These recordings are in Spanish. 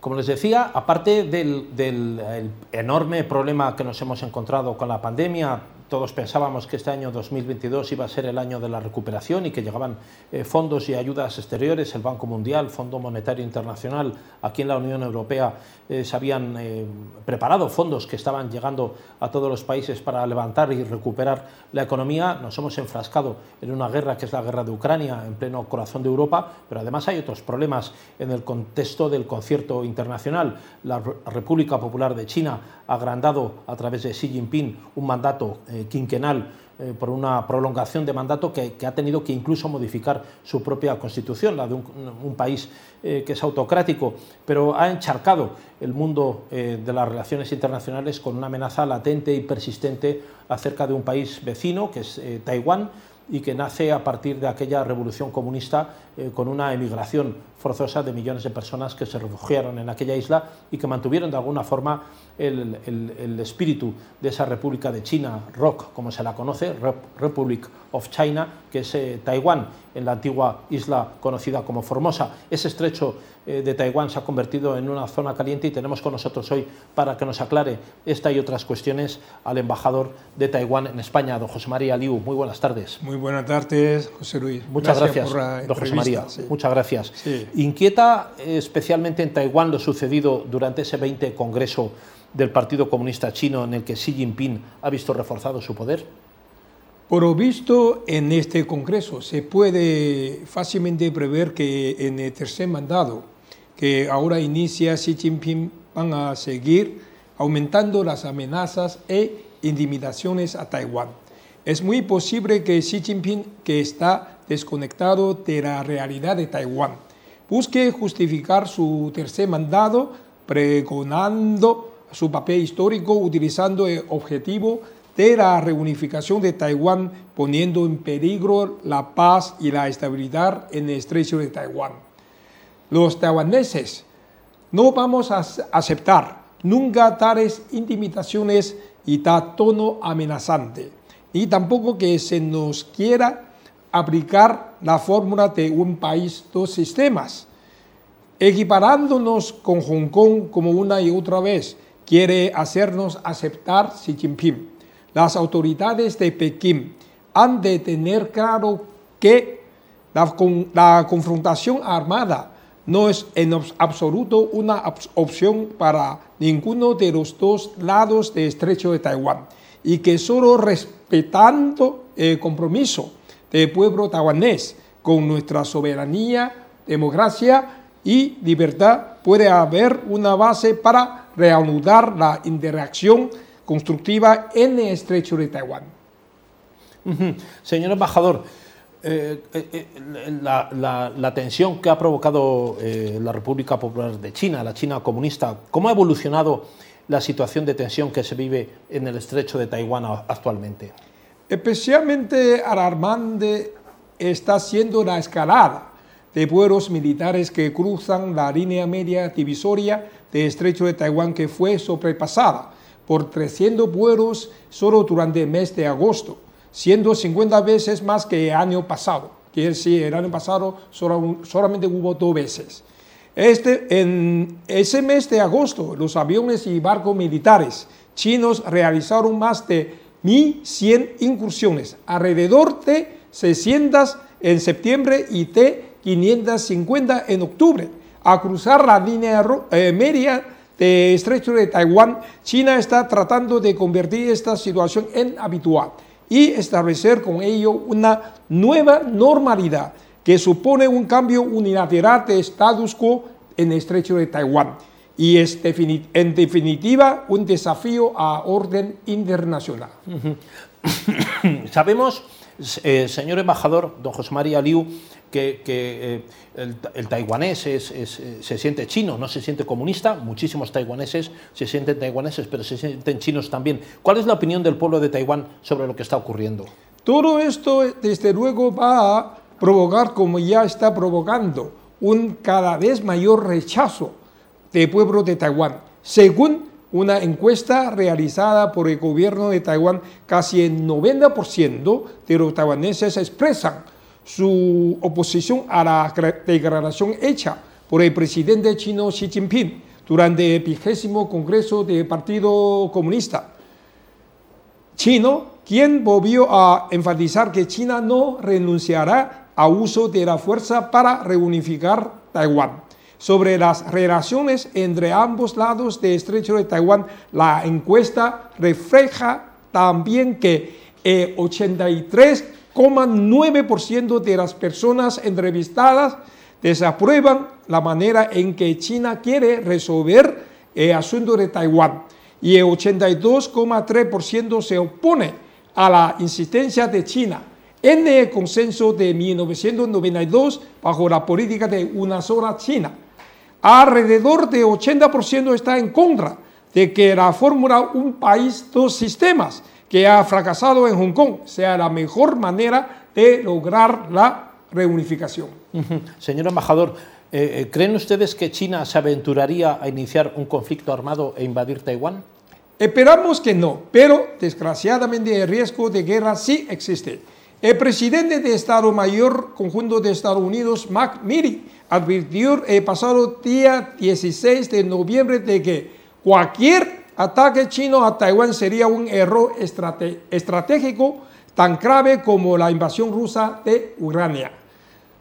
Como les decía, aparte del, del enorme problema que nos hemos encontrado con la pandemia, todos pensábamos que este año 2022 iba a ser el año de la recuperación y que llegaban eh, fondos y ayudas exteriores, el Banco Mundial, Fondo Monetario Internacional, aquí en la Unión Europea eh, se habían eh, preparado fondos que estaban llegando a todos los países para levantar y recuperar la economía. Nos hemos enfrascado en una guerra que es la guerra de Ucrania, en pleno corazón de Europa, pero además hay otros problemas en el contexto del concierto internacional. La República Popular de China ha agrandado a través de Xi Jinping un mandato eh, quinquenal eh, por una prolongación de mandato que, ha tenido que incluso modificar su propia constitución, la de un, país eh, que es autocrático, pero ha encharcado el mundo de las relaciones internacionales con una amenaza latente y persistente acerca de un país vecino, que es Taiwán, y que nace a partir de aquella revolución comunista con una emigración forzosa de millones de personas que se refugiaron en aquella isla y que mantuvieron de alguna forma el, espíritu de esa República de China, ROC, como se la conoce, Republic of China, que es eh, Taiwán, en la antigua isla conocida como Formosa. Ese estrecho eh, de Taiwán se ha convertido en una zona caliente y tenemos con nosotros hoy, para que nos aclare esta y otras cuestiones, al embajador de Taiwán en España, don José María Liu. Muy buenas tardes. Muy buenas tardes, José Luis. Muchas gracias, don José María. Muchas gracias. Inquieta especialmente en Taiwán lo sucedido durante ese 20 Congreso del Partido Comunista Chino en el que Xi Jinping ha visto reforzado su poder? Por lo visto, en este Congreso se puede fácilmente prever que en el tercer mandado, que ahora inicia Xi Jinping, van a seguir aumentando las amenazas e intimidaciones a Taiwán. Es muy posible que Xi Jinping, que está desconectado de la realidad de Taiwán, busque justificar su tercer mandado pregonando su papel histórico utilizando el objetivo de la reunificación de Taiwán, poniendo en peligro la paz y la estabilidad en el estrecho de Taiwán. Los taiwaneses. No vamos a aceptar. Nunca tales intimidaciones y tal tono amenazante, y tampoco que se nos quiera aplicar la fórmula de un país, dos sistemas, equiparándonos con Hong Kong como una y otra vez quiere hacernos aceptar Xi Jinping. Las autoridades de Pekín han de tener claro que la, confrontación armada no es en absoluto una opción para ninguno de los dos lados del estrecho de Taiwán y que solo respetando el compromiso del pueblo taiwanés con nuestra soberanía, democracia y libertad puede haber una base para reanudar la interacción constructiva en el estrecho de Taiwán. Señor embajador, eh, eh, eh, la, tensión que ha provocado la República Popular de China, la China comunista, ¿cómo ha evolucionado la situación de tensión que se vive en el estrecho de Taiwán actualmente? Especialmente alarmante está siendo la escalada de vuelos militares que cruzan la línea media divisoria del estrecho de Taiwán que fue sobrepasada por 300 vuelos solo durante el mes de agosto, siendo 50 veces más que el año pasado. Quiere decir, el año pasado solamente hubo dos veces. Este, en ese mes de agosto, los aviones y barcos militares chinos realizaron más de 1.100 incursiones, alrededor de 600 en septiembre y de 550 en octubre. A cruzar la línea eh, media de estrecho de Taiwán, China está tratando de convertir esta situación en habitual y establecer con ello una nueva normalidad que supone un cambio unilateral de status quo en el estrecho de Taiwán y es en definitiva un desafío a orden internacional. Sabemos, eh, señor embajador, don José María Liu, que, eh, el, taiwanés eh, se siente chino, no se siente comunista, muchísimos taiwaneses se sienten taiwaneses, pero se sienten chinos también. ¿Cuál es la opinión del pueblo de Taiwán sobre lo que está ocurriendo? Todo esto, desde luego, va a provocar, como ya está provocando, un cada vez mayor rechazo del pueblo de Taiwán. Según una encuesta realizada por el gobierno de Taiwán, casi el 90% de los taiwaneses expresan su oposición a la declaración hecha por el presidente chino Xi Jinping durante el vigésimo Congreso del Partido Comunista Chino, quien volvió a enfatizar que China no renunciará a uso de la fuerza para reunificar Taiwán. Sobre las relaciones entre ambos lados del estrecho de Taiwán, la encuesta refleja también que el 83,9% de las personas entrevistadas desaprueban la manera en que China quiere resolver el asunto de Taiwán y el 82,3% se opone a la insistencia de China en el consenso de 1992 bajo la política de una sola China. Alrededor de 80% está en contra de que la fórmula un país, dos sistemas que ha fracasado en Hong Kong sea la mejor manera de lograr la reunificación. Señor embajador, eh, eh, ¿creen ustedes que China se aventuraría a iniciar un conflicto armado e invadir Taiwán? Esperamos que no, pero desgraciadamente el riesgo de guerra sí existe. El presidente de Estado Mayor Conjunto de Estados Unidos, Mac Miri, advirtió el pasado día 16 de noviembre de que cualquier ataque chino a Taiwán sería un error estratégico tan grave como la invasión rusa de Ucrania.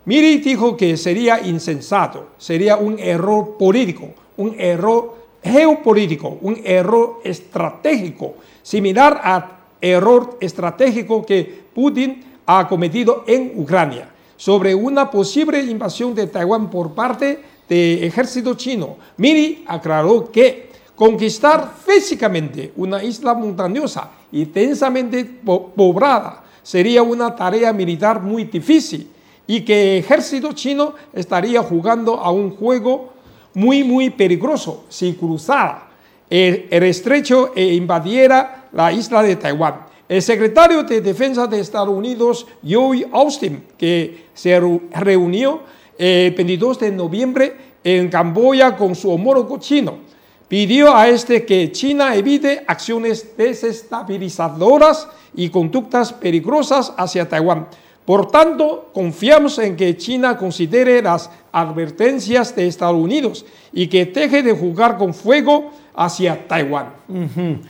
Miri dijo que sería insensato, sería un error político, un error geopolítico, un error estratégico, similar al error estratégico que Putin ha cometido en Ucrania sobre una posible invasión de Taiwán por parte del ejército chino. Miri aclaró que conquistar físicamente una isla montañosa y densamente poblada sería una tarea militar muy difícil y que el ejército chino estaría jugando a un juego muy, muy peligroso si cruzara el, estrecho e invadiera la isla de Taiwán. El secretario de Defensa de Estados Unidos, Joey Austin, que se reunió el 22 de noviembre en Camboya con su homólogo chino, pidió a este que China evite acciones desestabilizadoras y conductas peligrosas hacia Taiwán por tanto, confiamos en que China considere las advertencias de Estados Unidos y que deje de jugar con fuego hacia Taiwán.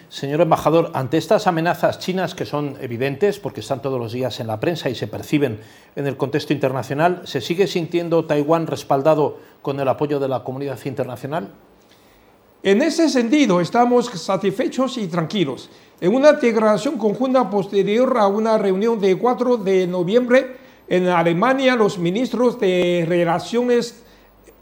Señor embajador, ante estas amenazas chinas que son evidentes porque están todos los días en la prensa y se perciben en el contexto internacional, ¿se sigue sintiendo Taiwán respaldado con el apoyo de la comunidad internacional? En ese sentido, estamos satisfechos y tranquilos. En una declaración conjunta posterior a una reunión de 4 de noviembre en Alemania, los ministros de Relaciones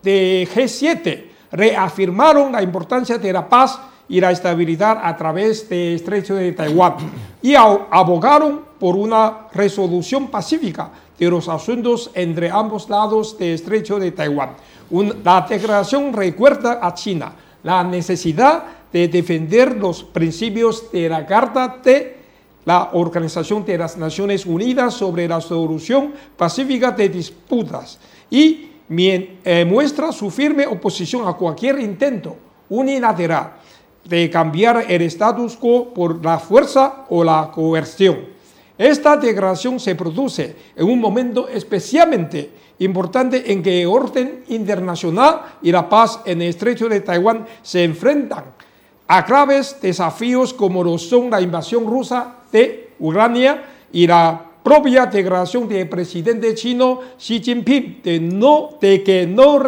de G7 reafirmaron la importancia de la paz y la estabilidad a través del estrecho de Taiwán y abogaron por una resolución pacífica de los asuntos entre ambos lados del estrecho de Taiwán. la declaración recuerda a China la necesidad de defender los principios de la Carta de la Organización de las Naciones Unidas sobre la solución pacífica de disputas y eh, muestra su firme oposición a cualquier intento unilateral de cambiar el status quo por la fuerza o la coerción. Esta declaración se produce en un momento especialmente importante en que el orden internacional y la paz en el estrecho de Taiwán se enfrentan a graves desafíos como lo son la invasión rusa de Ucrania y la propia declaración del presidente chino Xi Jinping de, que no,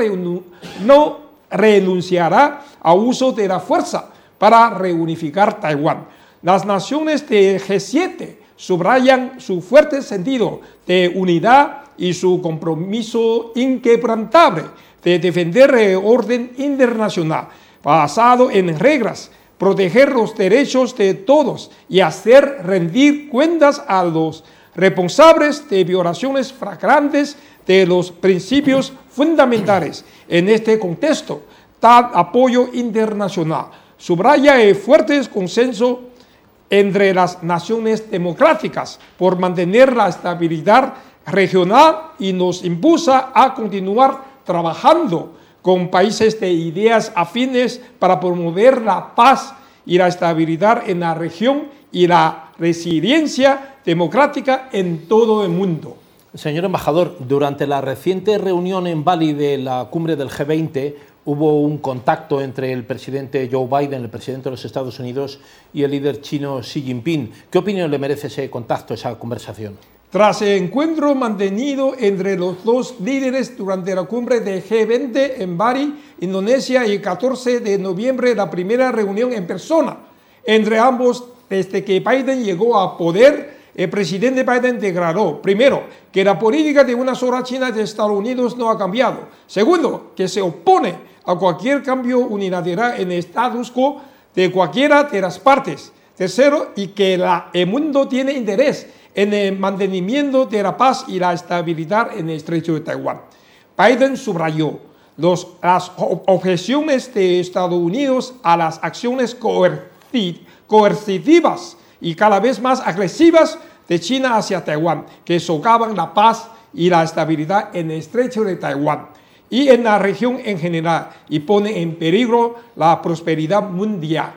renunciará a uso de la fuerza para reunificar Taiwán. Las naciones de G7 subrayan su fuerte sentido de unidad y su compromiso inquebrantable de defender el orden internacional basado en reglas, proteger los derechos de todos y hacer rendir cuentas a los responsables de violaciones flagrantes de los principios fundamentales. En este contexto, tal apoyo internacional subraya el fuerte consenso entre las naciones democráticas por mantener la estabilidad regional y nos impulsa a continuar trabajando con países de ideas afines para promover la paz y la estabilidad en la región y la resiliencia democrática en todo el mundo. Señor embajador, durante la reciente reunión en Bali de la cumbre del G20, hubo un contacto entre el presidente Joe Biden, el presidente de los Estados Unidos, y el líder chino Xi Jinping. ¿Qué opinión le merece ese contacto, esa conversación? Tras el encuentro mantenido entre los dos líderes durante la cumbre de G20 en Bali, Indonesia, el 14 de noviembre, la primera reunión en persona entre ambos desde que Biden llegó a poder, el presidente Biden declaró, primero, que la política de una sola China de Estados Unidos no ha cambiado. Segundo, que se opone a cualquier cambio unilateral en el status quo de cualquiera de las partes. Tercero, y que la, el mundo tiene interés en el mantenimiento de la paz y la estabilidad en el estrecho de Taiwán. Biden subrayó los, las objeciones de Estados Unidos a las acciones coercitivas y cada vez más agresivas de China hacia Taiwán, que socavan la paz y la estabilidad en el estrecho de Taiwán y en la región en general y pone en peligro la prosperidad mundial.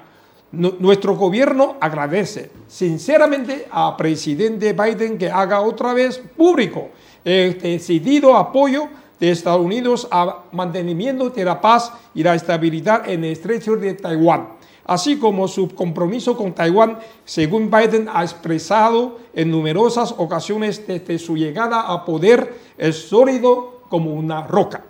Nuestro gobierno agradece sinceramente al presidente Biden que haga otra vez público el decidido apoyo de Estados Unidos al mantenimiento de la paz y la estabilidad en el estrecho de Taiwán, así como su compromiso con Taiwán, según Biden ha expresado en numerosas ocasiones desde su llegada a poder, es sólido como una roca.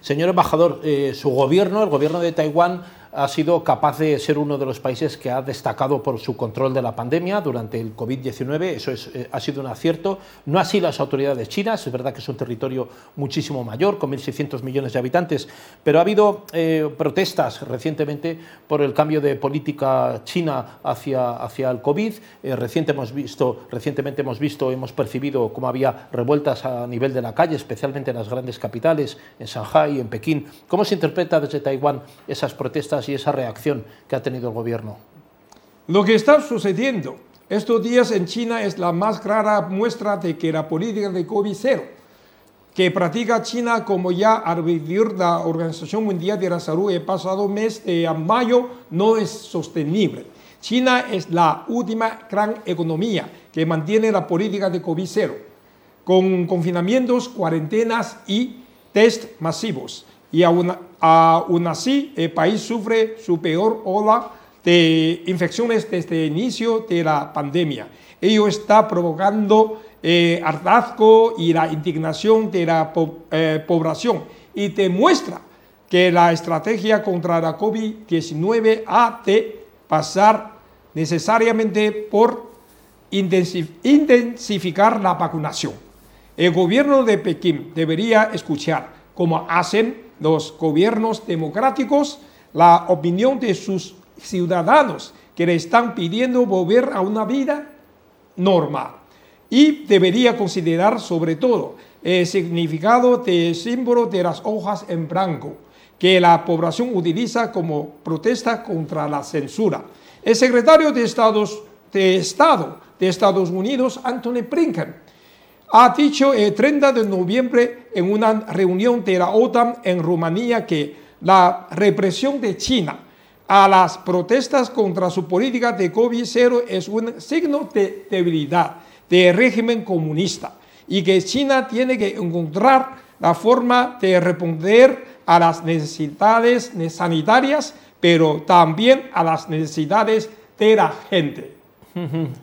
Señor embajador, eh, su gobierno, el gobierno de Taiwán, ha sido capaz de ser uno de los países que ha destacado por su control de la pandemia durante el COVID-19. Eso es, eh, ha sido un acierto. No así las autoridades chinas. Es verdad que es un territorio muchísimo mayor, con 1.600 millones de habitantes, pero ha habido eh, protestas recientemente por el cambio de política china hacia, hacia el COVID. Eh, reciente hemos visto, recientemente hemos visto, hemos percibido cómo había revueltas a nivel de la calle, especialmente en las grandes capitales, en Shanghai, en Pekín. ¿Cómo se interpreta desde Taiwán esas protestas? Y esa reacción que ha tenido el gobierno? Lo que está sucediendo estos días en China es la más clara muestra de que la política de COVID-0 que practica China como ya advirtió la Organización Mundial de la Salud el pasado mes de mayo no es sostenible. China es la última gran economía que mantiene la política de COVID-0 con confinamientos, cuarentenas y test masivos y aún, así el país sufre su peor ola de infecciones desde el inicio de la pandemia. Ello está provocando eh, hartazgo y la indignación de la eh, población y demuestra que la estrategia contra la COVID-19 ha de pasar necesariamente por intensificar la vacunación. El gobierno de Pekín debería escuchar, como hacen los gobiernos democráticos la opinión de sus ciudadanos que le están pidiendo volver a una vida normal. Y debería considerar sobre todo el significado de símbolo de las hojas en blanco que la población utiliza como protesta contra la censura. El secretario de Estado de Estados Unidos, Anthony Blinken, ha dicho el 30 de noviembre en una reunión de la OTAN en Rumanía que la represión de China a las protestas contra su política de COVID-0 es un signo de debilidad del régimen comunista y que China tiene que encontrar la forma de responder a las necesidades sanitarias, pero también a las necesidades de la gente.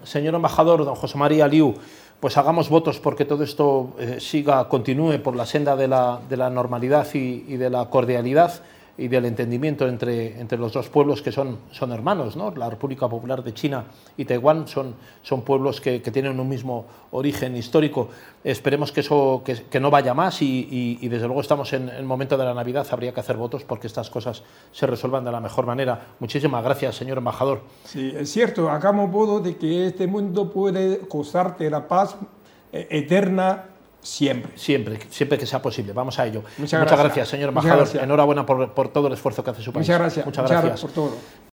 Señor embajador, don José María Liu, pues hagamos votos porque todo esto eh, siga, continúe por la senda de la, de la normalidad y, y, de la cordialidad y del entendimiento entre, entre los dos pueblos que son, son hermanos. ¿no? La República Popular de China y Taiwán son, son pueblos que, que tienen un mismo origen histórico. Esperemos que eso que, que no vaya más y, y, desde luego estamos en el momento de la Navidad, habría que hacer votos porque estas cosas se resuelvan de la mejor manera. Muchísimas gracias, señor embajador. Sí, es cierto, hagamos voto de que este mundo puede costarte la paz eh, eterna siempre. Siempre, siempre que sea posible. Vamos a ello. Muchas, Muchas gracias. señor embajador. Enhorabuena por, por, todo el esfuerzo que hace su país. Muchas gracias. Muchas, Muchas gracias. gracias por todo.